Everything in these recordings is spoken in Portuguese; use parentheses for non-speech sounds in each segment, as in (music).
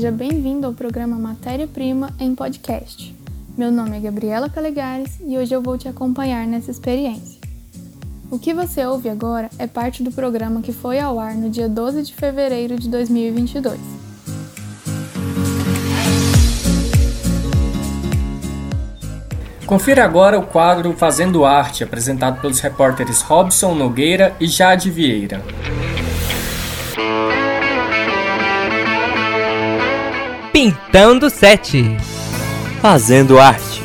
seja bem-vindo ao programa Matéria Prima em Podcast. Meu nome é Gabriela Calegares e hoje eu vou te acompanhar nessa experiência. O que você ouve agora é parte do programa que foi ao ar no dia 12 de fevereiro de 2022. Confira agora o quadro Fazendo Arte, apresentado pelos repórteres Robson Nogueira e Jade Vieira. Pintando Sete Fazendo Arte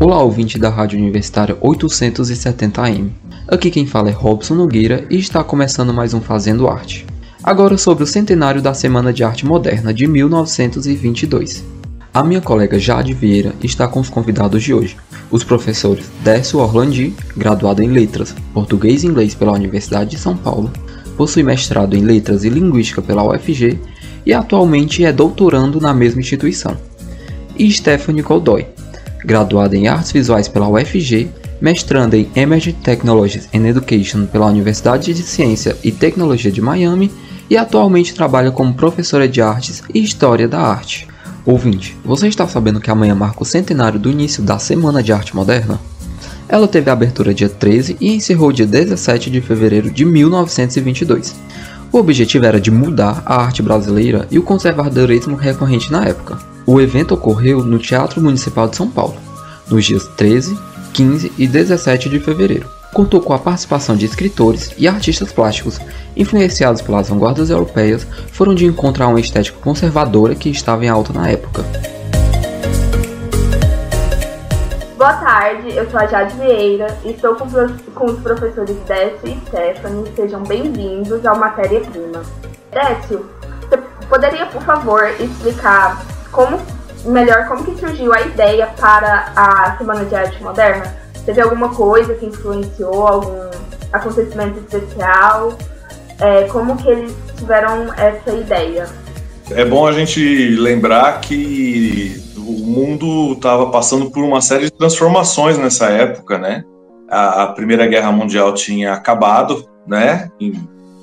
Olá, ouvinte da Rádio Universitária 870AM. Aqui quem fala é Robson Nogueira e está começando mais um Fazendo Arte. Agora sobre o centenário da Semana de Arte Moderna de 1922. A minha colega Jade Vieira está com os convidados de hoje, os professores Décio Orlandi, graduado em Letras, Português e Inglês pela Universidade de São Paulo, possui mestrado em Letras e Linguística pela UFG e atualmente é doutorando na mesma instituição. E Stephanie Godoy, graduada em Artes Visuais pela UFG, mestranda em Emerging Technologies and Education pela Universidade de Ciência e Tecnologia de Miami e atualmente trabalha como professora de artes e história da arte. Ouvinte, você está sabendo que amanhã marca o centenário do início da Semana de Arte Moderna? Ela teve a abertura dia 13 e encerrou dia 17 de fevereiro de 1922. O objetivo era de mudar a arte brasileira e o conservadorismo recorrente na época. O evento ocorreu no Teatro Municipal de São Paulo, nos dias 13, 15 e 17 de fevereiro. Contou com a participação de escritores e artistas plásticos, influenciados pelas vanguardas europeias, foram de encontro a uma estética conservadora que estava em alta na época. Boa tarde, eu sou a Jade Vieira e estou com, com os professores Décio e Stephanie. Sejam bem-vindos ao Matéria Prima. Décio, você poderia, por favor, explicar como melhor como que surgiu a ideia para a Semana de Arte Moderna? Teve alguma coisa que influenciou, algum acontecimento especial? É, como que eles tiveram essa ideia? É bom a gente lembrar que o mundo estava passando por uma série de transformações nessa época, né? A, a Primeira Guerra Mundial tinha acabado, né? Em,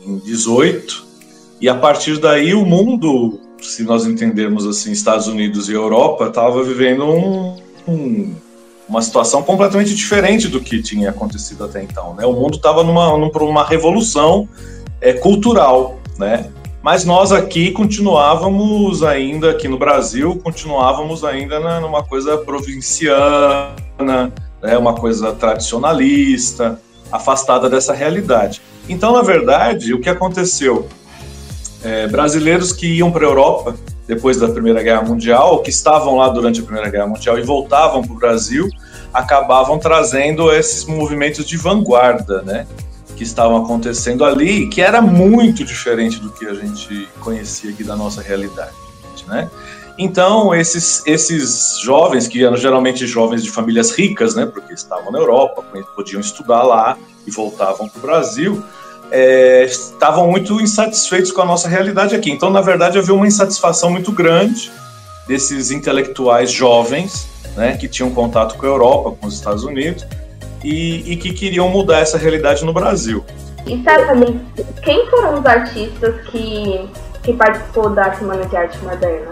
em 18 e a partir daí o mundo se nós entendermos assim, Estados Unidos e Europa, estava vivendo um, um, uma situação completamente diferente do que tinha acontecido até então. Né? O mundo estava numa, numa revolução é, cultural, né? Mas nós aqui continuávamos ainda, aqui no Brasil, continuávamos ainda numa coisa provinciana, né? uma coisa tradicionalista, afastada dessa realidade. Então, na verdade, o que aconteceu? é, brasileiros que iam para a Europa depois da Primeira Guerra Mundial, ou que estavam lá durante a Primeira Guerra Mundial e voltavam para o Brasil, acabavam trazendo esses movimentos de vanguarda, né? Que estavam acontecendo ali, que era muito diferente do que a gente conhecia aqui da nossa realidade, né? Então, esses, esses jovens, que eram geralmente jovens de famílias ricas, né, porque estavam na Europa, podiam estudar lá e voltavam para o Brasil, é, estavam muito insatisfeitos com a nossa realidade aqui. Então, na verdade, havia uma insatisfação muito grande desses intelectuais jovens, né, que tinham contato com a Europa, com os Estados Unidos, e, e que queriam mudar essa realidade no Brasil. E Stephanie, quem foram os artistas que, que participou da Semana de Arte Moderna?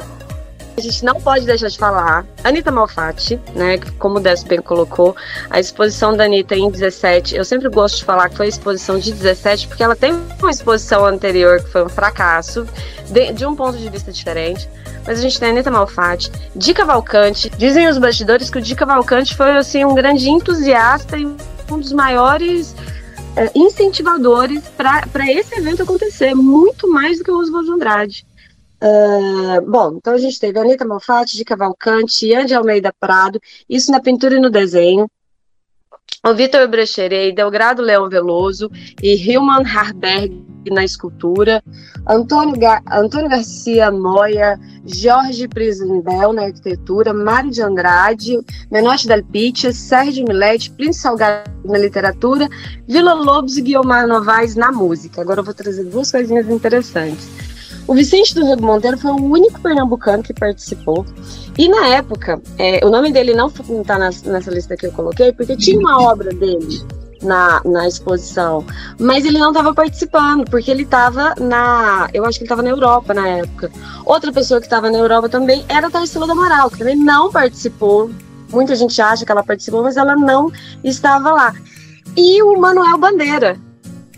A gente não pode deixar de falar. Anitta Malfatti, né? Como o bem colocou, a exposição da Anitta em 17, eu sempre gosto de falar que foi a exposição de 17, porque ela tem uma exposição anterior que foi um fracasso, de, de um ponto de vista diferente. Mas a gente tem a Anitta Malfatti, Di Cavalcante. Dizem os bastidores que o Di Cavalcante foi assim, um grande entusiasta e um dos maiores é, incentivadores para esse evento acontecer, muito mais do que o Oswald Andrade. Uh, bom, então a gente teve Anitta Malfatti, de Cavalcante, Ian Almeida Prado, isso na pintura e no desenho. O Vitor Brecherei, Delgrado Leão Veloso e Hilman Harberg na escultura, Antônio, Gar Antônio Garcia Moya, Jorge Prisendel na arquitetura, Mário de Andrade, Menotti Del Pitia, Sérgio Milete, Príncipe Salgado na literatura, Vila Lobos e Guiomar Novaes na música. Agora eu vou trazer duas coisinhas interessantes. O Vicente do Rego Monteiro foi o único pernambucano que participou. E na época, é, o nome dele não está nessa lista que eu coloquei, porque tinha uma obra dele na, na exposição. Mas ele não estava participando, porque ele estava na. Eu acho que ele estava na Europa na época. Outra pessoa que estava na Europa também era a Tarsila do Amaral, que também não participou. Muita gente acha que ela participou, mas ela não estava lá. E o Manuel Bandeira,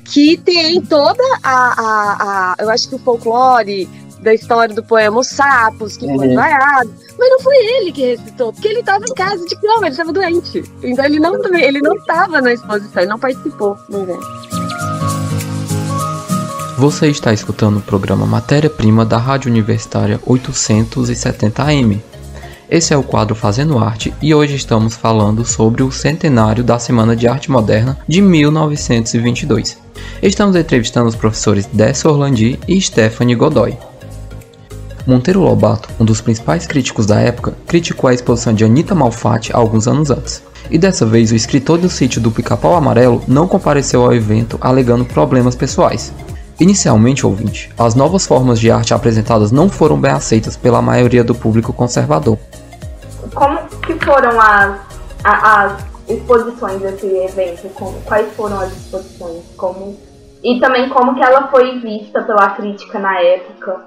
que tem toda a, a, a eu acho que o folclore da história do poema Os Sapos, que uhum. foi vaiado. Mas não foi ele que recitou, porque ele estava em casa de cama, ele estava doente. Então ele não ele não estava na exposição, ele não participou do evento. Você está escutando o programa Matéria-Prima da Rádio Universitária 870M. Esse é o quadro Fazendo Arte e hoje estamos falando sobre o centenário da Semana de Arte Moderna de 1922. Estamos entrevistando os professores Décio Orlandi e Stephanie Godoy. Monteiro Lobato, um dos principais críticos da época, criticou a exposição de Anita Malfatti alguns anos antes. E dessa vez o escritor do sítio do Pica-Pau Amarelo não compareceu ao evento alegando problemas pessoais. Inicialmente, ouvinte, as novas formas de arte apresentadas não foram bem aceitas pela maioria do público conservador. Como foram as, as exposições desse evento? quais foram as exposições? Como, e também como que ela foi vista pela crítica na época?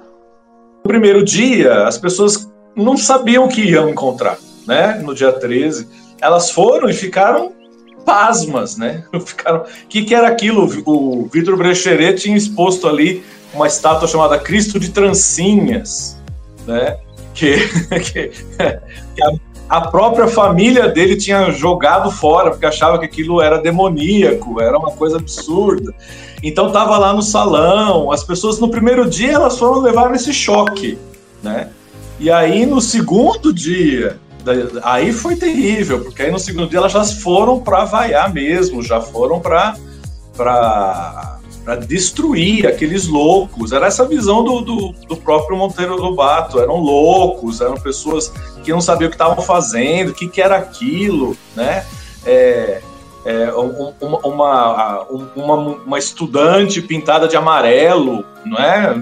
No primeiro dia, as pessoas não sabiam o que iam encontrar, né? No dia 13. Elas foram e ficaram pasmas, né? (laughs) Ficaram. O que, que era aquilo? O Vitor Brecheret tinha exposto ali uma estátua chamada Cristo de Trancinhas, né? Que, (laughs) que, que a, própria família dele tinha jogado fora porque achava que aquilo era demoníaco, era uma coisa absurda. Então tava lá no salão, as pessoas no primeiro dia elas foram levar esse choque, né? E aí no segundo dia, aí foi terrível, porque aí no segundo dia elas já foram para vaiar mesmo, já foram para para destruir aqueles loucos. Era essa visão do, do, do, próprio Monteiro Lobato. Eram loucos, eram pessoas que não sabiam o que estavam fazendo, o que, que era aquilo, né? É, é, uma, uma, uma, uma, estudante pintada de amarelo, não é?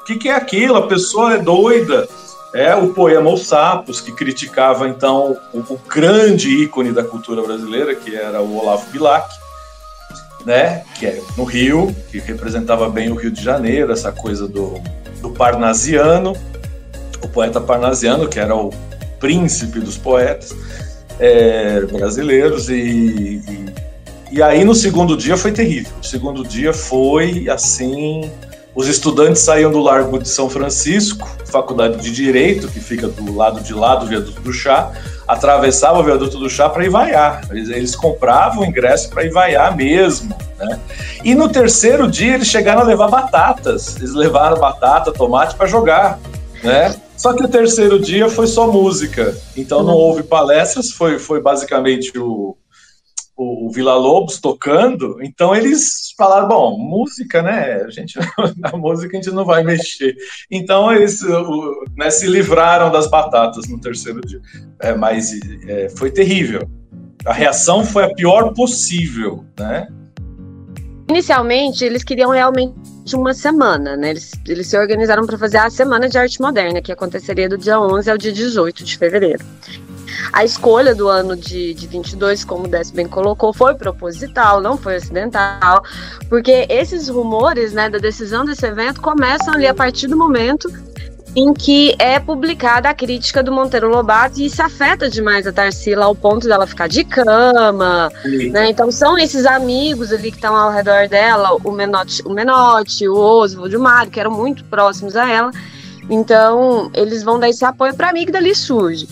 O que, que, é aquilo? A pessoa é doida. É o poema Os Sapos, que criticava então o, o grande ícone da cultura brasileira, que era o Olavo Bilac, né? que é no Rio, que representava bem o Rio de Janeiro, essa coisa do, do parnasiano, o poeta parnasiano, que era o príncipe dos poetas é, brasileiros e, e, e, aí no segundo dia foi terrível. O segundo dia foi assim, os estudantes saíam do Largo de São Francisco, faculdade de Direito, que fica do lado de lá do Viaduto do Chá, atravessavam o Viaduto do Chá para ir vaiar. Eles, eles compravam o ingresso para ir vaiar mesmo. Né? E no terceiro dia eles chegaram a levar batatas. Eles levaram batata, tomate para jogar. Né? Só que o terceiro dia foi só música, então não houve palestras, foi, foi basicamente o, o, Vila Lobos tocando, então eles falaram, bom, música, né, a gente, (laughs) a música a gente não vai mexer. Então eles o, né, se livraram das batatas no terceiro dia, é, mas é, foi terrível. A reação foi a pior possível, né? Inicialmente, eles queriam realmente uma semana, né? Eles, eles se organizaram para fazer a Semana de Arte Moderna, que aconteceria do dia 11 ao dia 18 de fevereiro. A escolha do ano de, de 22, como o Décio bem colocou, foi proposital, não foi acidental, porque esses rumores né, da decisão desse evento começam ali a partir do momento em que é publicada a crítica do Monteiro Lobato e isso afeta demais a Tarsila ao ponto dela ficar de cama, né? Então são esses amigos ali que estão ao redor dela, o Menotti, o, Menotti, o Oswald, o Mário, que eram muito próximos a ela. Então eles vão dar esse apoio para mim que dali surge.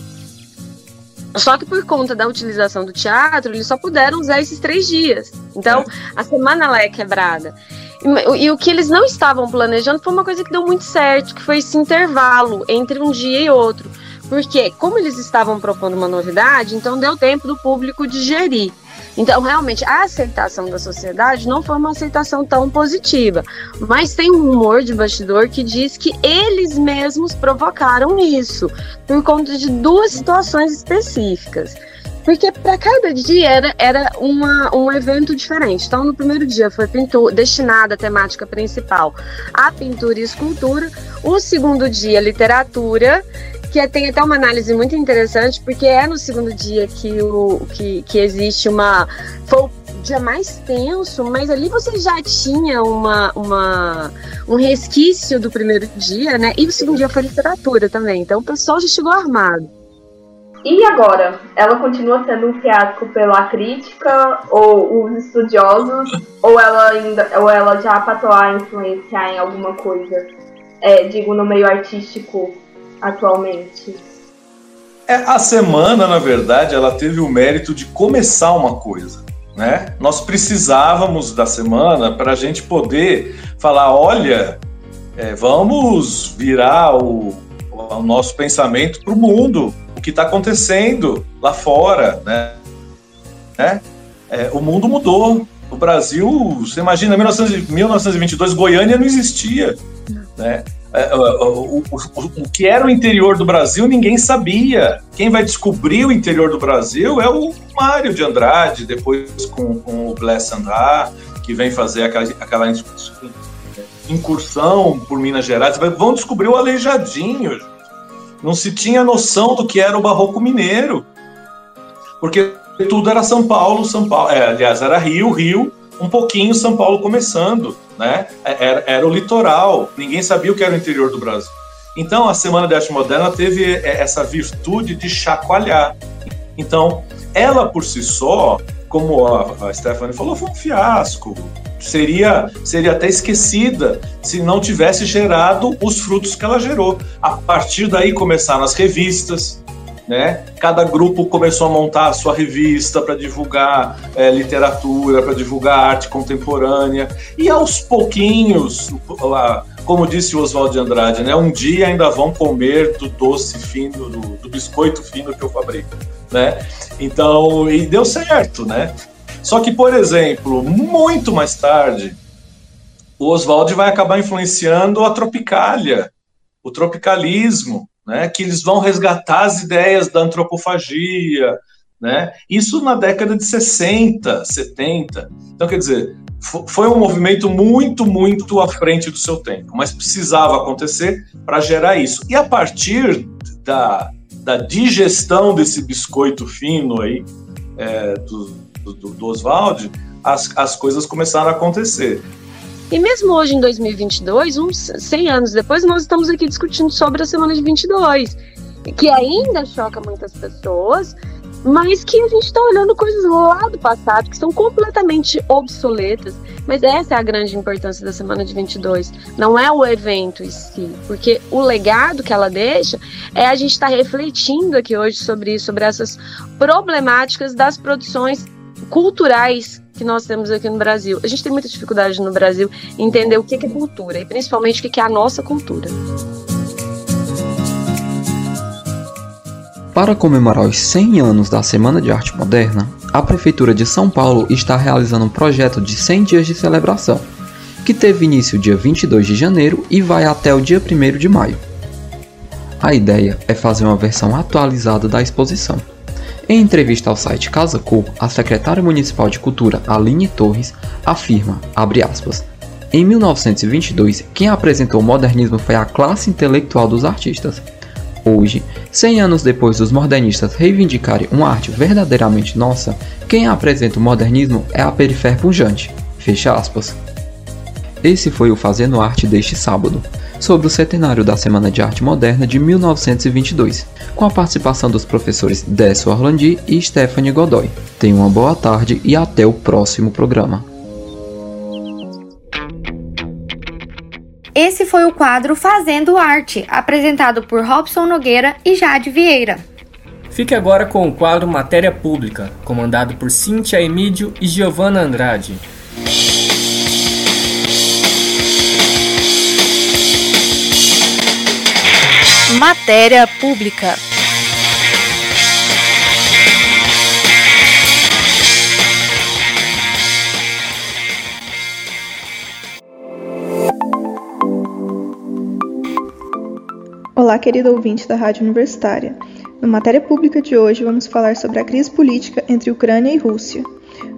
Só que por conta da utilização do teatro, eles só puderam usar esses três dias. Então, é. a semana ela é quebrada. E, e, o que eles não estavam planejando foi uma coisa que deu muito certo, que foi esse intervalo entre um dia e outro. Porque, como eles estavam propondo uma novidade, então deu tempo do público digerir. Então, realmente, a aceitação da sociedade não foi uma aceitação tão positiva. Mas tem um rumor de bastidor que diz que eles mesmos provocaram isso, por conta de duas situações específicas. Porque para cada dia era, era uma, um evento diferente. Então, no primeiro dia foi pintura, destinada a temática principal à pintura e escultura. O segundo dia, literatura, que tem até uma análise muito interessante, porque é no segundo dia que, o, que, que existe uma. Foi dia mais tenso, mas ali você já tinha uma, uma, um resquício do primeiro dia, né? E o segundo dia foi literatura também. Então o pessoal já chegou armado. E agora? Ela continua sendo um fiasco pela crítica ou os estudiosos? ou ela ainda ou ela já passou a influenciar em alguma coisa? É, digo, no meio artístico atualmente? É, a semana, na verdade, ela teve o mérito de começar uma coisa. Né? Nós precisávamos da semana para a gente poder falar: olha, é, vamos virar o, o nosso pensamento para o mundo, o que está acontecendo lá fora. Né? né? É, o mundo mudou. O Brasil, você imagina, em 1922, Goiânia não existia. Né? É, o, o, o, o, que era o interior do Brasil ninguém sabia. Quem vai descobrir o interior do Brasil é o Mário de Andrade, depois com, com o Bless Andar, que vem fazer aquela, aquela incursão por Minas Gerais. Vão descobrir o Aleijadinho. Não se tinha noção do que era o Barroco Mineiro. Porque tudo era São Paulo, São Paulo. É, aliás, era Rio, Rio, um pouquinho São Paulo começando, né? É, era, era, o litoral, ninguém sabia o que era o interior do Brasil. Então, a Semana de Arte Moderna teve é, essa virtude de chacoalhar. Então, ela por si só, como a, Stephanie falou, foi um fiasco. Seria, seria até esquecida se não tivesse gerado os frutos que ela gerou. A partir daí começaram as revistas, né? Cada grupo começou a montar a sua revista para divulgar é, literatura, para divulgar arte contemporânea. E aos pouquinhos, como disse o Oswald de Andrade, né? um dia ainda vão comer do doce fino, do, do biscoito fino que eu fabrico. Né? Então, e deu certo, né? Só que, por exemplo, muito mais tarde, o Oswald vai acabar influenciando a Tropicália, o tropicalismo, né, que eles vão resgatar as ideias da antropofagia, né? Isso na década de 60, 70. Então, quer dizer, foi um movimento muito, muito à frente do seu tempo, mas precisava acontecer para gerar isso. E a partir da, da digestão desse biscoito fino aí, é, do, do, do Oswald, as, as coisas começaram a acontecer. E mesmo hoje, em 2022, uns 100 anos depois, nós estamos aqui discutindo sobre a semana de 22, que ainda choca muitas pessoas, mas que a gente está olhando coisas lá do passado que são completamente obsoletas. Mas essa é a grande importância da semana de 22. Não é o evento em si, porque o legado que ela deixa é a gente estar tá refletindo aqui hoje sobre isso, sobre essas problemáticas das produções culturais que nós temos aqui no Brasil. A gente tem muita dificuldade no Brasil em entender o que é cultura e principalmente o que é a nossa cultura. Para comemorar os 100 anos da Semana de Arte Moderna, a Prefeitura de São Paulo está realizando um projeto de 100 dias de celebração, que teve início dia 22 de janeiro e vai até o dia 1 de maio. A ideia é fazer uma versão atualizada da exposição, em entrevista ao site Casa Cor, a secretária municipal de Cultura, Aline Torres, afirma, aspas, em 1922, quem apresentou o modernismo foi a classe intelectual dos artistas. Hoje, 100 anos depois dos modernistas reivindicarem uma arte verdadeiramente nossa, quem apresenta o modernismo é a perifer pujante. Fecha aspas. Esse foi o Fazendo Arte deste sábado sobre o centenário da Semana de Arte Moderna de 1922, com a participação dos professores Décio Orlandi e Stephanie Godoy. Tenha uma boa tarde e até o próximo programa. Esse foi o quadro Fazendo Arte, apresentado por Robson Nogueira e Jade Vieira. Fique agora com o quadro Matéria Pública, comandado por Cíntia Emídio e Giovanna Andrade. Matéria Pública. Olá, querido ouvinte da Rádio Universitária. No Matéria Pública de hoje, vamos falar sobre a crise política entre Ucrânia e Rússia.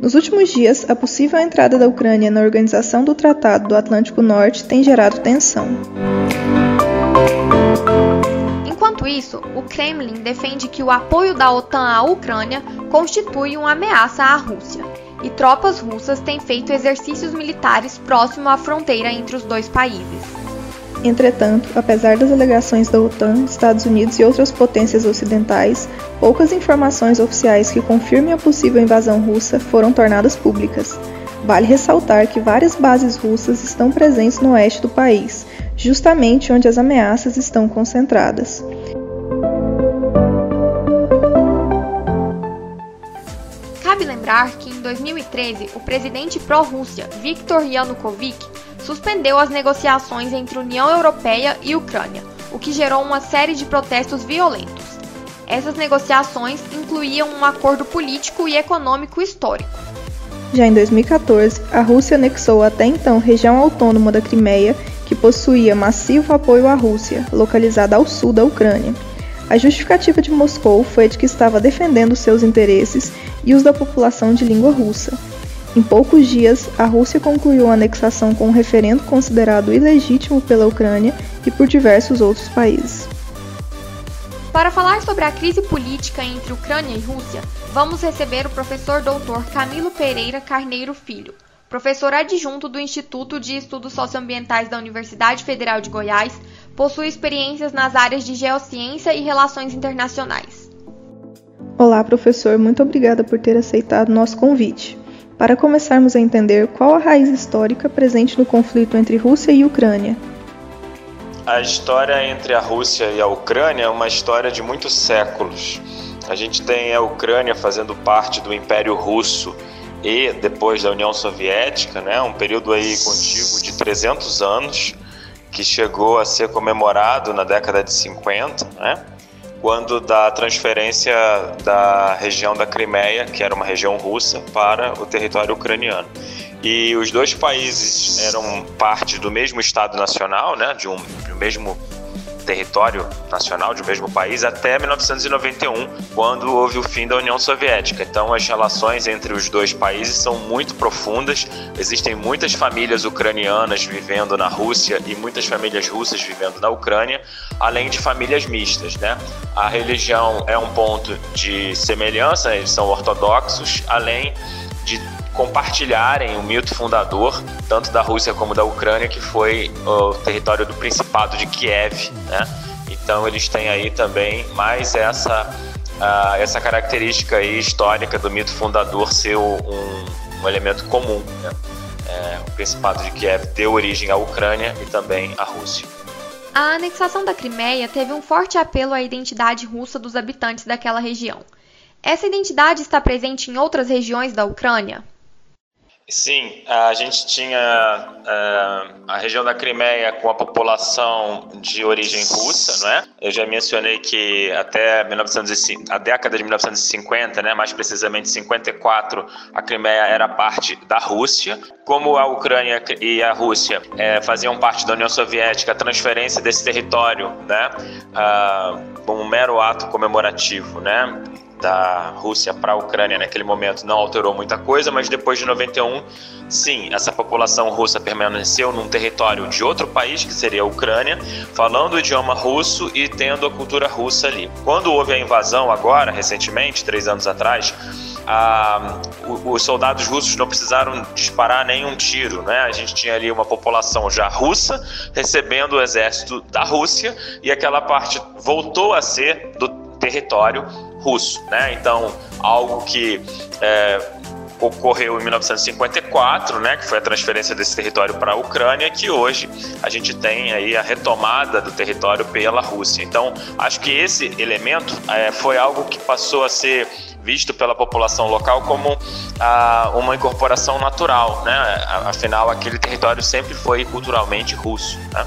Nos últimos dias, a possível entrada da Ucrânia na Organização do Tratado do Atlântico Norte tem gerado tensão. Enquanto isso, o Kremlin defende que o apoio da OTAN à Ucrânia constitui uma ameaça à Rússia. e tropas russas têm feito exercícios militares próximo à fronteira entre os dois países. Entretanto, apesar das alegações da OTAN, Estados Unidos e outras potências ocidentais, poucas informações oficiais que confirmem a possível invasão russa foram tornadas públicas. Vale ressaltar que várias bases russas estão presentes no oeste do país, justamente onde as ameaças estão concentradas. Lembrar que em 2013 o presidente pró-Rússia, Viktor Yanukovych, suspendeu as negociações entre União Europeia e Ucrânia, o que gerou uma série de protestos violentos. Essas negociações incluíam um acordo político e econômico histórico. Já em 2014, a Rússia anexou até então região autônoma da Crimeia, que possuía massivo apoio à Rússia, localizada ao sul da Ucrânia. A justificativa de Moscou foi de que estava defendendo seus interesses e os da população de língua russa, em poucos dias, a Rússia concluiu a anexação com um referendo considerado ilegítimo pela Ucrânia e por diversos outros países. Para falar sobre a crise política entre Ucrânia e Rússia, vamos receber o professor doutor Camilo Pereira Carneiro Filho, professor adjunto do Instituto de Estudos Socioambientais da Universidade Federal de Goiás, possui experiências nas áreas de geociência e relações internacionais. Olá, professor, muito obrigada por ter aceitado nosso convite para começarmos a entender qual a raiz histórica presente no conflito entre Rússia e Ucrânia. A história entre a Rússia e a Ucrânia é uma história de muitos séculos. A gente tem a Ucrânia fazendo parte do Império Russo e depois da União Soviética, né, um período aí contíguo de 300 anos que chegou a ser comemorado na década de 50, né? quando da transferência da região da Crimeia, que era uma região russa, para o território ucraniano. E os dois países eram parte do mesmo Estado Nacional, né, de um, um mesmo território nacional de um mesmo país até 1991, quando houve o fim da União Soviética. Então, as relações entre os dois países são muito profundas. Existem muitas famílias ucranianas vivendo na Rússia e muitas famílias russas vivendo na Ucrânia, além de famílias mistas, né? A religião é um ponto de semelhança, eles são ortodoxos, além de compartilharem o mito fundador, tanto da Rússia como da Ucrânia, que foi o território do Principado de Kiev. Né? Então eles têm aí também mais essa, uh, essa característica histórica do mito fundador ser um, um elemento comum. Né? É, o Principado de Kiev deu origem à Ucrânia e também à Rússia. A anexação da Crimeia teve um forte apelo à identidade russa dos habitantes daquela região. Essa identidade está presente em outras regiões da Ucrânia? Sim, a gente tinha uh, a região da Crimeia com a população de origem russa, não é? Eu já mencionei que até 1950, a década de 1950, né, mais precisamente 54, a Crimeia era parte da Rússia. Como a Ucrânia e a Rússia é, faziam parte da União Soviética, a transferência desse território, né, uh, um mero ato comemorativo, né, da Rússia para a Ucrânia naquele momento não alterou muita coisa, mas depois de 91, sim, essa população russa permaneceu num território de outro país, que seria a Ucrânia, falando o idioma russo e tendo a cultura russa ali. Quando houve a invasão agora, recentemente, três anos atrás, ah, os soldados russos não precisaram disparar nenhum tiro, né? A gente tinha ali uma população já russa recebendo o exército da Rússia e aquela parte voltou a ser do território russo, né? Então, algo que é, ocorreu em 1954, né, que foi a transferência desse território para a Ucrânia, que hoje a gente tem aí a retomada do território pela Rússia. Então, acho que esse elemento é, foi algo que passou a ser visto pela população local como ah, uma incorporação natural, né? Afinal, aquele território sempre foi culturalmente russo. Né?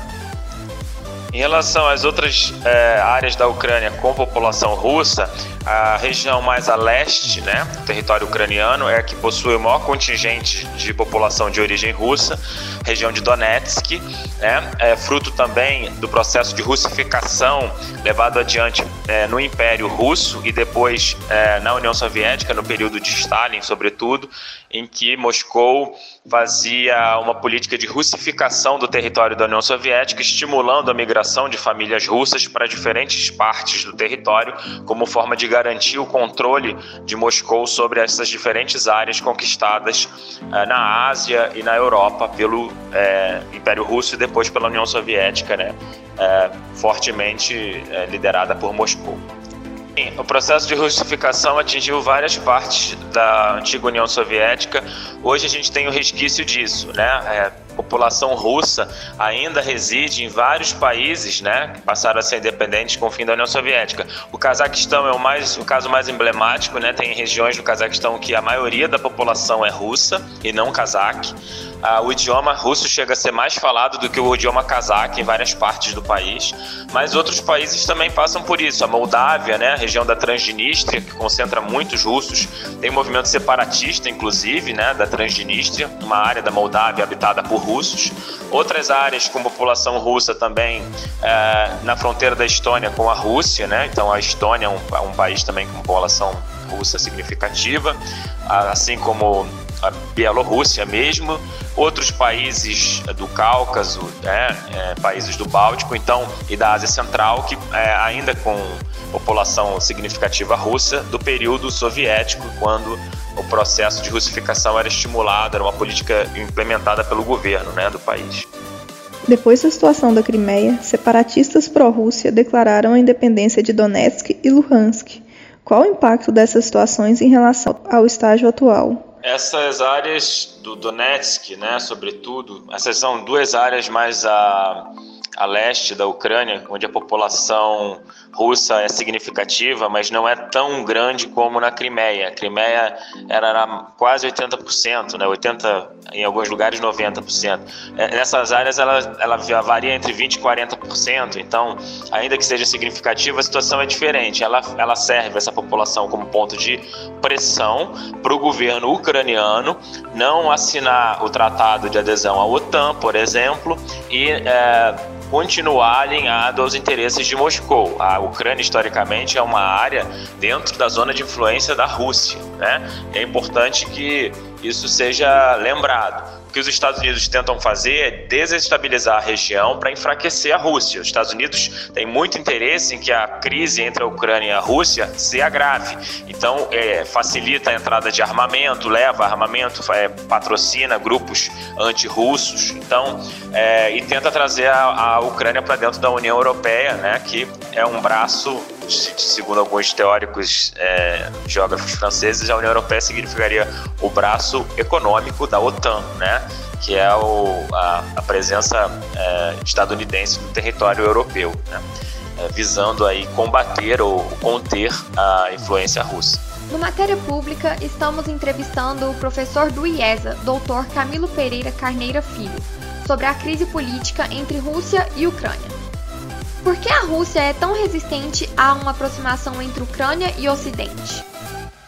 Em relação às outras é, áreas da Ucrânia com população russa, a região mais a leste, né, território ucraniano, é a que possui o maior contingente de população de origem russa, região de Donetsk, né, é fruto também do processo de russificação levado adiante é, no Império Russo e depois é, na União Soviética, no período de Stalin, sobretudo, em que Moscou fazia uma política de russificação do território da União Soviética, estimulando a migração de famílias russas para diferentes partes do território, como forma de garantir o controle de Moscou sobre essas diferentes áreas conquistadas uh, na Ásia e na Europa pelo é, Império Russo e depois pela União Soviética, né, é, fortemente é, liderada por Moscou. O processo de russificação atingiu várias partes da antiga União Soviética. Hoje a gente tem o resquício disso, né? População russa ainda reside em vários países, né, que passaram a ser independentes com o fim da União Soviética. O Cazaquistão é o, mais, o caso mais emblemático, né, tem regiões do Cazaquistão que a maioria da população é russa e não cazaque. Ah, o idioma russo chega a ser mais falado do que o idioma cazaque em várias partes do país, mas outros países também passam por isso. A Moldávia, né, a região da Transnistria, que concentra muitos russos, tem um movimento separatista, inclusive, né, da Transnistria, uma área da Moldávia habitada por russos. Outras áreas com população russa também é, na fronteira da Estônia com a Rússia, né? Então a Estônia é um, um país também com população russa significativa, assim como a Bielorrússia mesmo, outros países do Cáucaso, né, é, países do Báltico, então e da Ásia Central que é, ainda com população significativa russa do período soviético, quando o processo de russificação era estimulado, era uma política implementada pelo governo né, do país. Depois da situação da Crimeia, separatistas pró-Rússia declararam a independência de Donetsk e Luhansk. Qual o impacto dessas situações em relação ao estágio atual? Essas áreas do Donetsk, né, sobretudo, essas são duas áreas mais a, a leste da Ucrânia, onde a população russa é significativa, mas não é tão grande como na Crimeia. A Crimeia era quase 80%, né? 80, em alguns lugares 90%. É, nessas áreas ela, ela varia entre 20 e 40%, então, ainda que seja significativa, a situação é diferente. Ela, ela serve essa população como ponto de pressão para o governo ucraniano não assinar o tratado de adesão à OTAN, por exemplo, e é, continuar alinhado aos interesses de Moscou. A Ucrânia, historicamente, é uma área dentro da zona de influência da Rússia. Né? É importante que isso seja lembrado que os Estados Unidos tentam fazer é desestabilizar a região para enfraquecer a Rússia. Os Estados Unidos têm muito interesse em que a crise entre a Ucrânia e a Rússia se agrave. Então, é, facilita a entrada de armamento, leva armamento, é, patrocina grupos anti-russos. Então, é, e tenta trazer a, a Ucrânia para dentro da União Europeia, né, que é um braço segundo alguns teóricos é, geógrafos franceses, a União Europeia significaria o braço econômico da OTAN, né? que é o, a, a, presença é, estadunidense no território europeu, né? é, visando aí combater ou conter a influência russa. No Matéria Pública, estamos entrevistando o professor do IESA, doutor Camilo Pereira Carneira Filho, sobre a crise política entre Rússia e Ucrânia. Por que a Rússia é tão resistente a uma aproximação entre Ucrânia e Ocidente?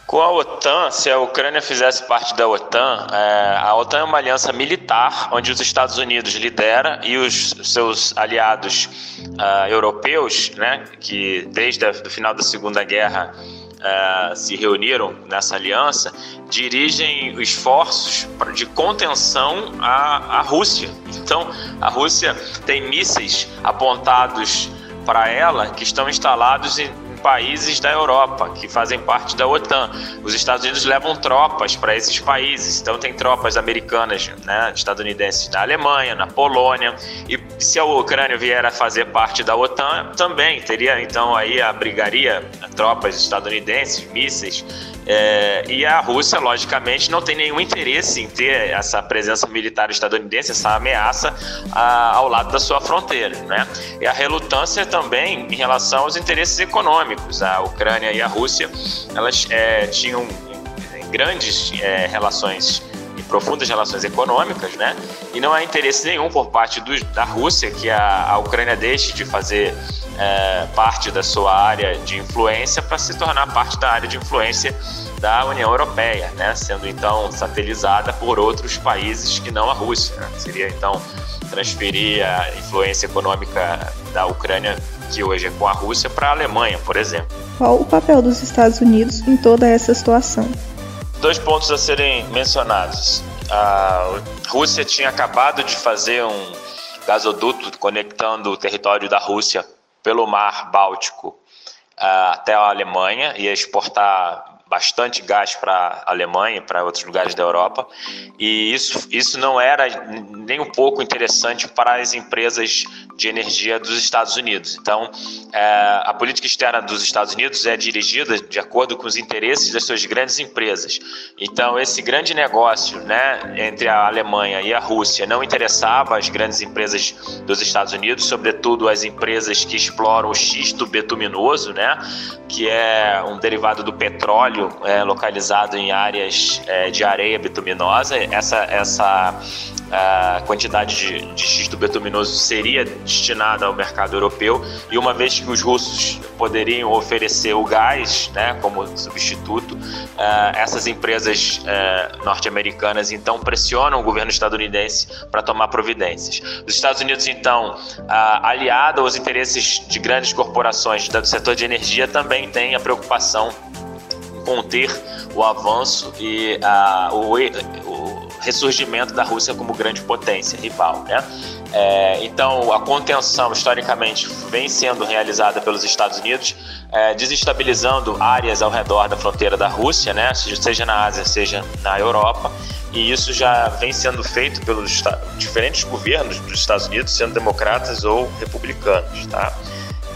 Com a OTAN, se a Ucrânia fizesse parte da OTAN, é, a OTAN é uma aliança militar onde os Estados Unidos lidera e os seus aliados uh, europeus, né, que desde o final da Segunda Guerra uh, se reuniram nessa aliança, dirigem esforços de contenção à, à Rússia. Então, a Rússia tem mísseis apontados para ela que estão instalados em países da Europa que fazem parte da OTAN. Os Estados Unidos levam tropas para esses países, então tem tropas americanas, né, estadunidenses na Alemanha, na Polônia, e se a Ucrânia vier a fazer parte da OTAN, também teria então aí abrigaria tropas estadunidenses, mísseis é, e a Rússia, logicamente, não tem nenhum interesse em ter essa presença militar estadunidense, essa ameaça a, ao lado da sua fronteira. Né? E a relutância também em relação aos interesses econômicos. A Ucrânia e a Rússia elas é, tinham grandes é, relações profundas relações econômicas, né? E não há interesse nenhum por parte do, da Rússia que a, a Ucrânia deixe de fazer é, parte da sua área de influência para se tornar parte da área de influência da União Europeia, né? sendo então satelizada por outros países que não a Rússia. Né? Seria então transferir a influência econômica da Ucrânia, que hoje é com a Rússia, para a Alemanha, por exemplo. Qual o papel dos Estados Unidos em toda essa situação? Dois pontos a serem mencionados. A Rússia tinha acabado de fazer um gasoduto conectando o território da Rússia pelo mar Báltico uh, até a Alemanha, ia exportar bastante gás para a Alemanha para outros lugares da Europa. E isso, isso não era nem um pouco interessante para as empresas de energia dos Estados Unidos. Então, é, a política externa dos Estados Unidos é dirigida de acordo com os interesses das suas grandes empresas. Então, esse grande negócio né, entre a Alemanha e a Rússia não interessava as grandes empresas dos Estados Unidos, sobretudo as empresas que exploram o xisto betuminoso, né, que é um derivado do petróleo é, localizado em áreas é, de areia bituminosa. Essa, essa a quantidade de, de xisto betuminoso seria destinada ao mercado europeu e uma vez que os russos poderiam oferecer o gás né, como substituto, uh, essas empresas uh, norte-americanas então pressionam o governo estadunidense para tomar providências. Os Estados Unidos então, uh, aliado aos interesses de grandes corporações do setor de energia, também tem a preocupação conter o avanço e o, o ressurgimento da Rússia como grande potência rival. Né? É, então, a contenção, historicamente, vem sendo realizada pelos Estados Unidos, é, desestabilizando áreas ao redor da fronteira da Rússia, né? seja na Ásia, seja na Europa. E isso já vem sendo feito pelos diferentes governos dos Estados Unidos, sendo democratas ou republicanos. Tá?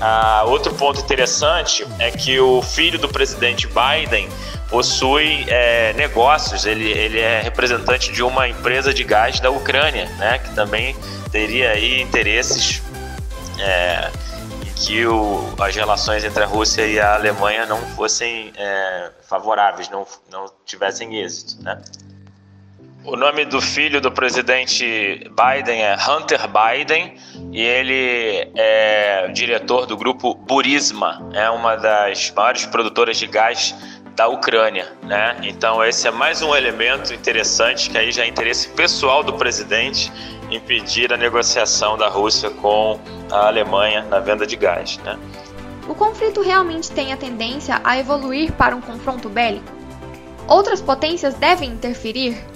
Ah, outro ponto interessante é que o filho do presidente Biden possui é, negócios, ele, ele é representante de uma empresa de gás da Ucrânia, né, que também teria aí interesses é, em que o, as relações entre a Rússia e a Alemanha não fossem é, favoráveis, não, não tivessem êxito. Né. O nome do filho do presidente Biden é Hunter Biden e ele é diretor do grupo Burisma, é uma das maiores produtoras de gás da Ucrânia, né? Então esse é mais um elemento interessante que aí já é interesse pessoal do presidente impedir a negociação da Rússia com a Alemanha na venda de gás, né? O conflito realmente tem a tendência a evoluir para um confronto bélico? Outras potências devem interferir?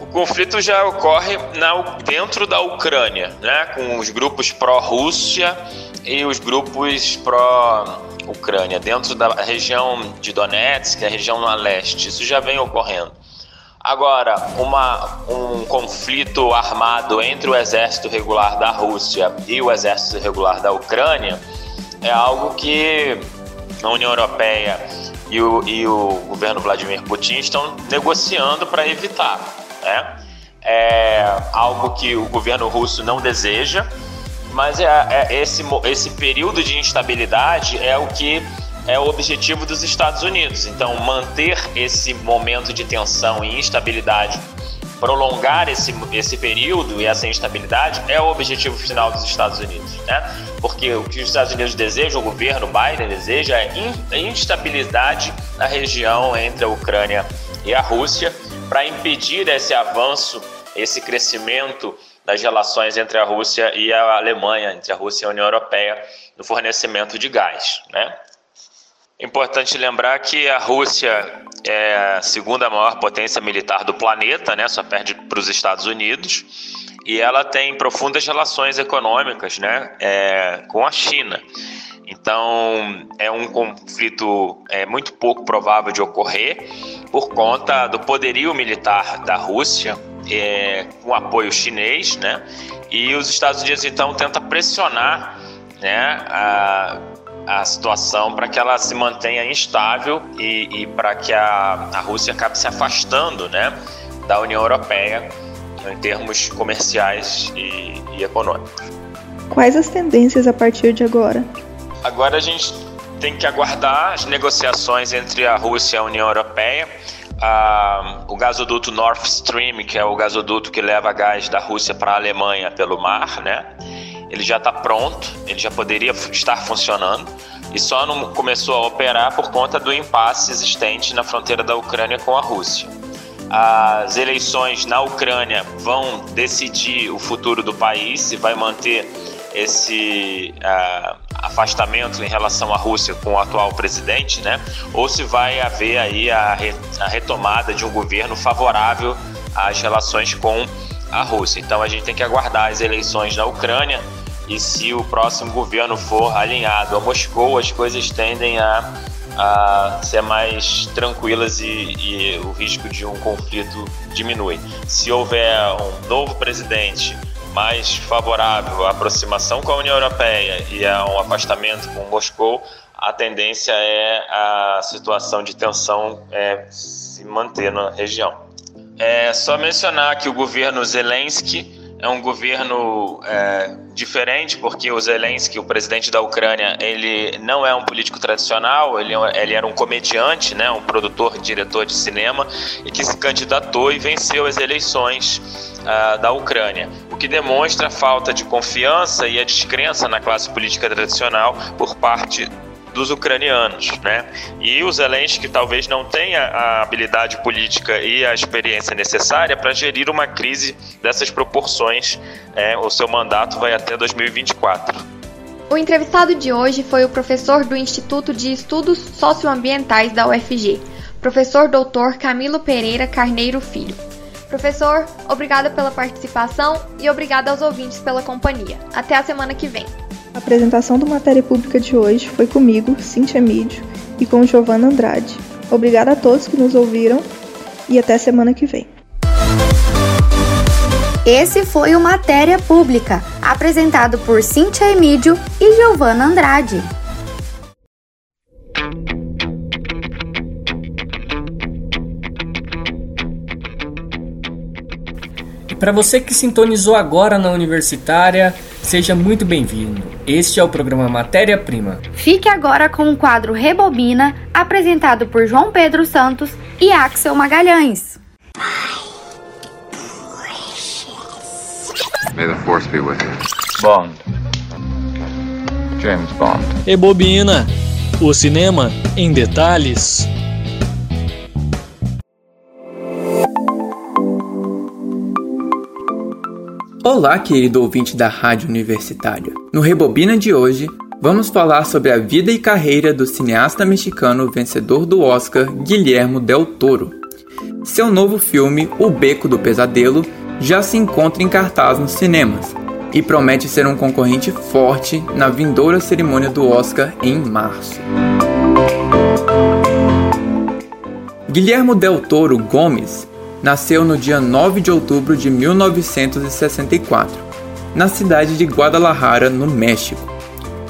O conflito já ocorre na, dentro da Ucrânia, né? com os grupos pró-Rússia e os grupos pró Ucrânia, dentro da região de Donetsk, a região no leste. Isso já vem ocorrendo. Agora, uma, um conflito armado entre o exército regular da Rússia e o exército regular da Ucrânia é algo que a União Europeia e o, e o governo Vladimir Putin estão negociando para evitar. Né? É algo que o governo russo não deseja, mas é, é, esse, esse período de instabilidade é o que é o objetivo dos Estados Unidos. Então, manter esse momento de tensão e instabilidade, prolongar esse, esse período e essa instabilidade é o objetivo final dos Estados Unidos, né? Porque o que os Estados Unidos desejam, o governo Biden deseja, é instabilidade na região entre a Ucrânia e a Rússia para impedir esse avanço, esse crescimento das relações entre a Rússia e a Alemanha, entre a Rússia e a União Europeia, no fornecimento de gás. Né? Importante lembrar que a Rússia é a segunda maior potência militar do planeta, né? só perde para os Estados Unidos, e ela tem profundas relações econômicas né? É, com a China. Então, é um conflito é, muito pouco provável de ocorrer por conta do poderio militar da Rússia, é, com apoio chinês, né? E os Estados Unidos então tenta pressionar, né, a, a situação para que ela se mantenha instável e, e para que a, a Rússia acabe se afastando, né, da União Europeia em termos comerciais e, e econômicos. Quais as tendências a partir de agora? Agora a gente tem que aguardar as negociações entre a Rússia e a União Europeia ah, o gasoduto Nord Stream, que é o gasoduto que leva gás da Rússia para a Alemanha pelo mar, né? Ele já está pronto, ele já poderia estar funcionando e só não começou a operar por conta do impasse existente na fronteira da Ucrânia com a Rússia. As eleições na Ucrânia vão decidir o futuro do país, se vai manter esse uh, afastamento em relação à Rússia com o atual presidente, né? Ou se vai haver aí a, re, a retomada de um governo favorável às relações com a Rússia. Então a gente tem que aguardar as eleições na Ucrânia e se o próximo governo for alinhado a Moscou, as coisas tendem a, a ser mais tranquilas e, e o risco de um conflito diminui. Se houver um novo presidente mais favorável à aproximação com a União Europeia e a um afastamento com Moscou, a tendência é a situação de tensão é, se manter na região. É só mencionar que o governo Zelensky é um governo é, diferente, porque o Zelensky, o presidente da Ucrânia, ele não é um político tradicional, ele, é ele era um comediante, né, um produtor, diretor de cinema, e que se candidatou e venceu as eleições uh, da Ucrânia, o que demonstra a falta de confiança e a descrença na classe política tradicional por parte dos ucranianos, né? E o Zelensky talvez não tenha a habilidade política e a experiência necessária para gerir uma crise dessas proporções. É, o seu mandato vai até 2024. O entrevistado de hoje foi o professor do Instituto de Estudos Socioambientais da UFG, professor doutor Camilo Pereira Carneiro Filho. Professor, obrigada pela participação e obrigada aos ouvintes pela companhia. Até a semana que vem. A apresentação do Matéria Pública de hoje foi comigo, Cintia Mídio, e com Giovana Andrade. Obrigada a todos que nos ouviram e até semana que vem. Esse foi o Matéria Pública, apresentado por Cintia Emídio e Giovana Andrade. E para você que sintonizou agora na Universitária, Seja muito bem-vindo. Este é o programa Matéria Prima. Fique agora com o quadro Rebobina, apresentado por João Pedro Santos e Axel Magalhães. May the force be with you. Bond. James Bond. Rebobina. O cinema em detalhes. Olá, querido ouvinte da Rádio Universitária. No Rebobina de hoje, vamos falar sobre a vida e carreira do cineasta mexicano vencedor do Oscar Guillermo del Toro. Seu novo filme, O Beco do Pesadelo, já se encontra em cartaz nos cinemas e promete ser um concorrente forte na vindoura cerimônia do Oscar em março. Guillermo del Toro Gomes nasceu no dia 9 de outubro de 1964, na cidade de Guadalajara, no México.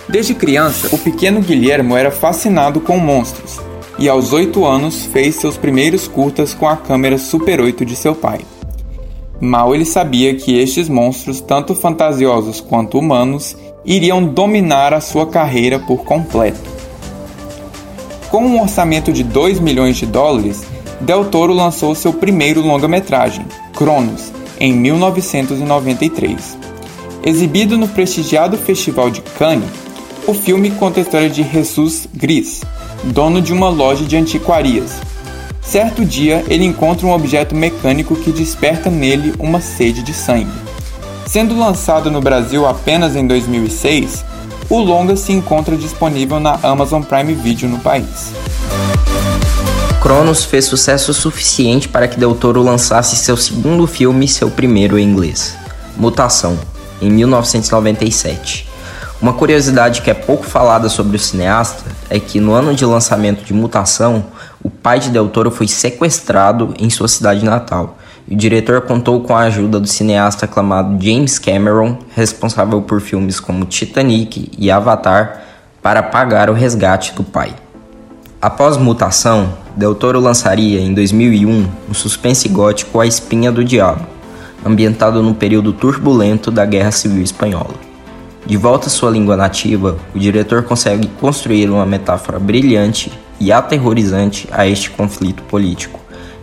Desde criança, o pequeno Guilhermo era fascinado com monstros e aos 8 anos fez seus primeiros curtas com a câmera Super 8 de seu pai. Mal ele sabia que estes monstros, tanto fantasiosos quanto humanos, iriam dominar a sua carreira por completo. Com um orçamento de 2 milhões de dólares, Del Toro lançou seu primeiro longa-metragem, Cronos, em 1993. Exibido no prestigiado Festival de Cannes, o filme conta a história de Jesus Gris, dono de uma loja de antiquarias. Certo dia, ele encontra um objeto mecânico que desperta nele uma sede de sangue. Sendo lançado no Brasil apenas em 2006, o longa se encontra disponível na Amazon Prime Video no país. Cronos fez sucesso suficiente para que Del Toro lançasse seu segundo filme e seu primeiro em inglês, Mutação, em 1997. Uma curiosidade que é pouco falada sobre o cineasta é que no ano de lançamento de Mutação, o pai de Del Toro foi sequestrado em sua cidade natal. O diretor contou com a ajuda do cineasta aclamado James Cameron, responsável por filmes como Titanic e Avatar, para pagar o resgate do pai. Após Mutação, Del Toro lançaria em 2001 o suspense gótico A Espinha do Diabo, ambientado no período turbulento da Guerra Civil Espanhola. De volta à sua língua nativa, o diretor consegue construir uma metáfora brilhante e aterrorizante a este conflito político,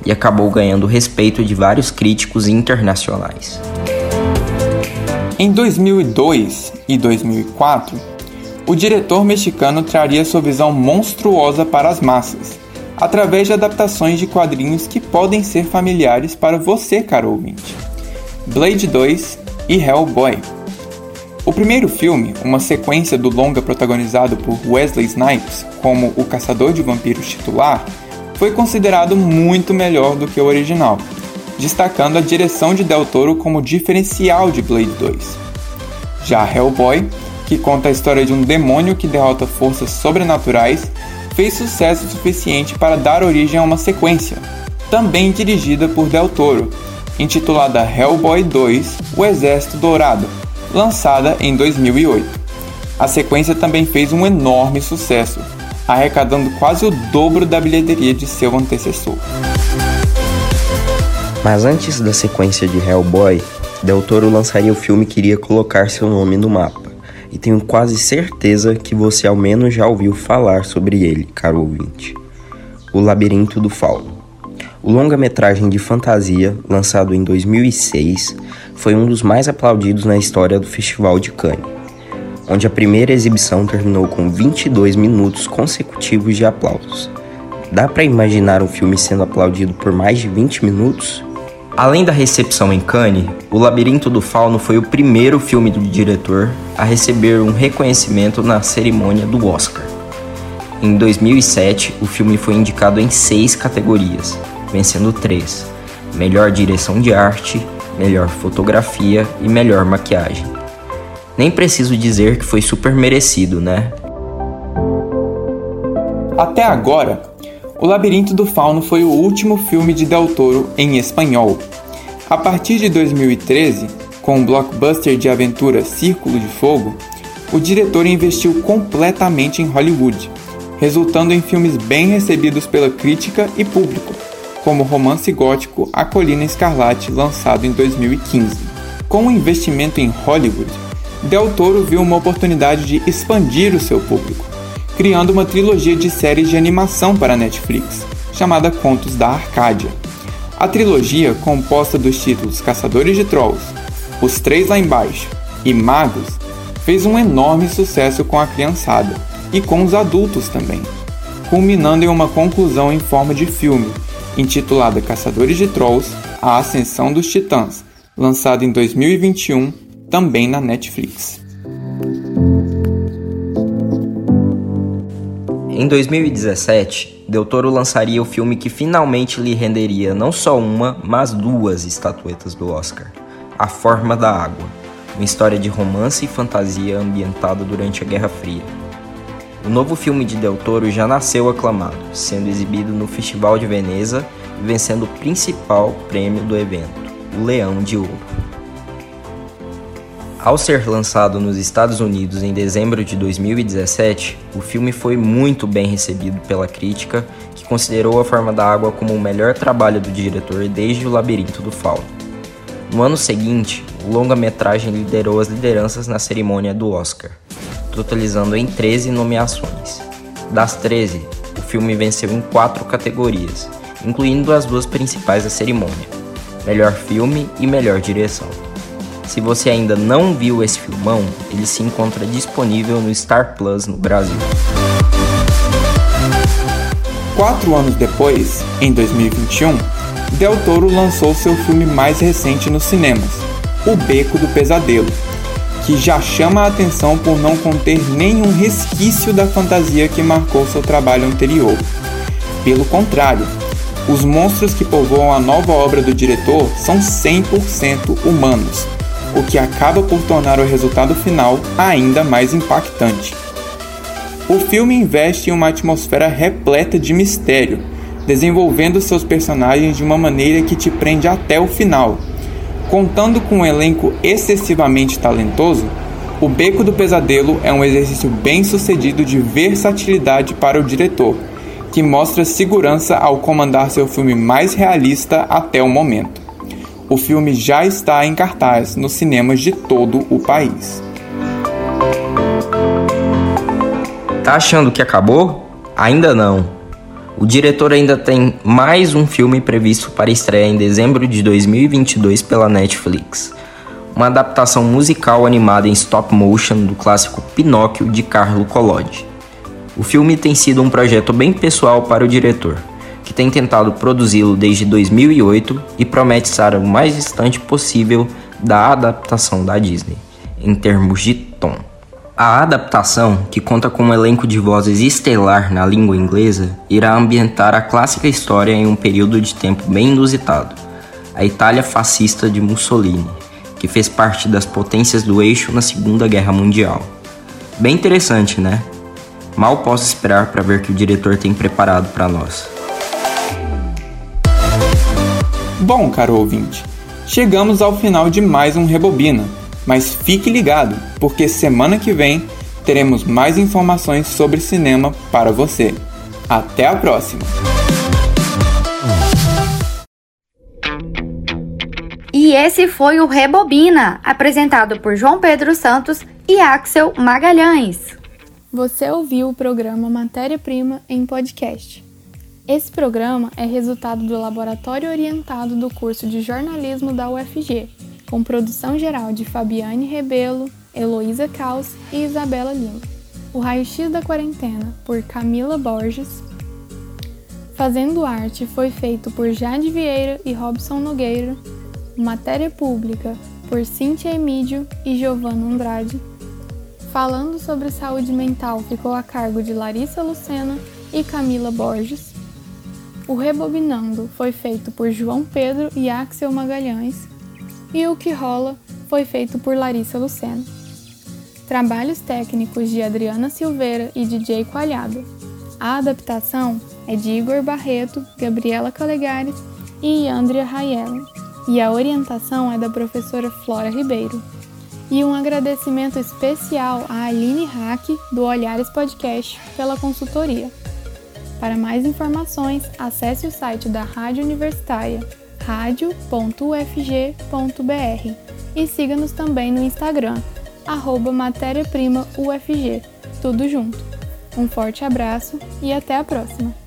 e acabou ganhando o respeito de vários críticos internacionais. Em 2002 e 2004, o diretor mexicano traria sua visão monstruosa para as massas, através de adaptações de quadrinhos que podem ser familiares para você, caro ouvinte. Blade 2 e Hellboy. O primeiro filme, uma sequência do longa protagonizado por Wesley Snipes como o caçador de vampiros titular, foi considerado muito melhor do que o original, destacando a direção de Del Toro como diferencial de Blade 2. Já Hellboy, que conta a história de um demônio que derrota forças sobrenaturais, fez sucesso suficiente para dar origem a uma sequência, também dirigida por Del Toro, intitulada Hellboy 2: O Exército Dourado, lançada em 2008. A sequência também fez um enorme sucesso, arrecadando quase o dobro da bilheteria de seu antecessor. Mas antes da sequência de Hellboy, Del Toro lançaria o filme que iria colocar seu nome no mapa. E tenho quase certeza que você ao menos já ouviu falar sobre ele, caro ouvinte. O Labirinto do Fauno. O longa-metragem de fantasia, lançado em 2006, foi um dos mais aplaudidos na história do Festival de Cannes, onde a primeira exibição terminou com 22 minutos consecutivos de aplausos. Dá para imaginar um filme sendo aplaudido por mais de 20 minutos? Além da recepção em Cannes, O Labirinto do Fauno foi o primeiro filme do diretor a receber um reconhecimento na cerimônia do Oscar. Em 2007, o filme foi indicado em seis categorias, vencendo três: melhor direção de arte, melhor fotografia e melhor maquiagem. Nem preciso dizer que foi super merecido, né? Até agora, O Labirinto do Fauno foi o último filme de Del Toro em espanhol. A partir de 2013, com o blockbuster de aventura Círculo de Fogo, o diretor investiu completamente em Hollywood, resultando em filmes bem recebidos pela crítica e público, como o romance gótico A Colina Escarlate, lançado em 2015. Com o investimento em Hollywood, Del Toro viu uma oportunidade de expandir o seu público, criando uma trilogia de séries de animação para a Netflix, chamada Contos da Arcádia. A trilogia, composta dos títulos Caçadores de Trolls, Os Três Lá Embaixo e Magos, fez um enorme sucesso com a criançada e com os adultos também, culminando em uma conclusão em forma de filme intitulada Caçadores de Trolls: A Ascensão dos Titãs, lançado em 2021, também na Netflix. Em 2017, Del Toro lançaria o filme que finalmente lhe renderia não só uma, mas duas estatuetas do Oscar: A Forma da Água, uma história de romance e fantasia ambientada durante a Guerra Fria. O novo filme de Del Toro já nasceu aclamado, sendo exibido no Festival de Veneza e vencendo o principal prêmio do evento, o Leão de Ouro. Ao ser lançado nos Estados Unidos em dezembro de 2017, o filme foi muito bem recebido pela crítica, que considerou A Forma da Água como o melhor trabalho do diretor desde O Labirinto do Fauno. No ano seguinte, o longa-metragem liderou as lideranças na cerimônia do Oscar, totalizando em 13 nomeações. Das 13, o filme venceu em quatro categorias, incluindo as duas principais da cerimônia: melhor filme e melhor direção. Se você ainda não viu esse filmão, ele se encontra disponível no Star Plus no Brasil. Quatro anos depois, em 2021, Del Toro lançou seu filme mais recente nos cinemas, O Beco do Pesadelo, que já chama a atenção por não conter nenhum resquício da fantasia que marcou seu trabalho anterior. Pelo contrário, os monstros que povoam a nova obra do diretor são 100% humanos, o que acaba por tornar o resultado final ainda mais impactante. O filme investe em uma atmosfera repleta de mistério, desenvolvendo seus personagens de uma maneira que te prende até o final Contando com um elenco excessivamente talentoso, O Beco do Pesadelo é um exercício bem sucedido de versatilidade para o diretor, que mostra segurança ao comandar seu filme mais realista até o momento. O filme já está em cartaz nos cinemas de todo o país. Tá achando que acabou? Ainda não. O diretor ainda tem mais um filme previsto para estreia em dezembro de 2022 pela Netflix. Uma adaptação musical animada em stop motion do clássico Pinóquio de Carlo Collodi. O filme tem sido um projeto bem pessoal para o diretor, que tem tentado produzi-lo desde 2008 e promete estar o mais distante possível da adaptação da Disney, em termos de tom. A adaptação, que conta com um elenco de vozes estelar na língua inglesa, irá ambientar a clássica história em um período de tempo bem inusitado, a Itália fascista de Mussolini, que fez parte das potências do eixo na Segunda Guerra Mundial. Bem interessante, né? Mal posso esperar para ver o que o diretor tem preparado para nós. Bom, caro ouvinte, chegamos ao final de mais um Rebobina, mas fique ligado, porque semana que vem teremos mais informações sobre cinema para você. Até a próxima! E esse foi o Rebobina, apresentado por João Pedro Santos e Axel Magalhães. Você ouviu o programa Matéria-Prima em podcast. Esse programa é resultado do laboratório orientado do curso de jornalismo da UFG, com produção geral de Fabiane Rebelo, Heloísa Caos e Isabela Lima. O Raio-X da Quarentena, por Camila Borges. Fazendo Arte foi feito por Jade Vieira e Robson Nogueira. Matéria Pública, por Cíntia Emídio e Giovanna Andrade. Falando sobre saúde mental ficou a cargo de Larissa Lucena e Camila Borges. O Rebobinando foi feito por João Pedro e Axel Magalhães. E o que rola foi feito por Larissa Lucena. Trabalhos técnicos de Adriana Silveira e DJ Coalhada. A adaptação é de Igor Barreto, Gabriela Calegares e Andrea Raiello. E a orientação é da professora Flora Ribeiro. E um agradecimento especial à Aline Hack, do Olhares Podcast, pela consultoria. Para mais informações, acesse o site da Rádio Universitária, radio.ufg.br e siga-nos também no Instagram, arroba matéria-prima UFG, tudo junto. Um forte abraço e até a próxima!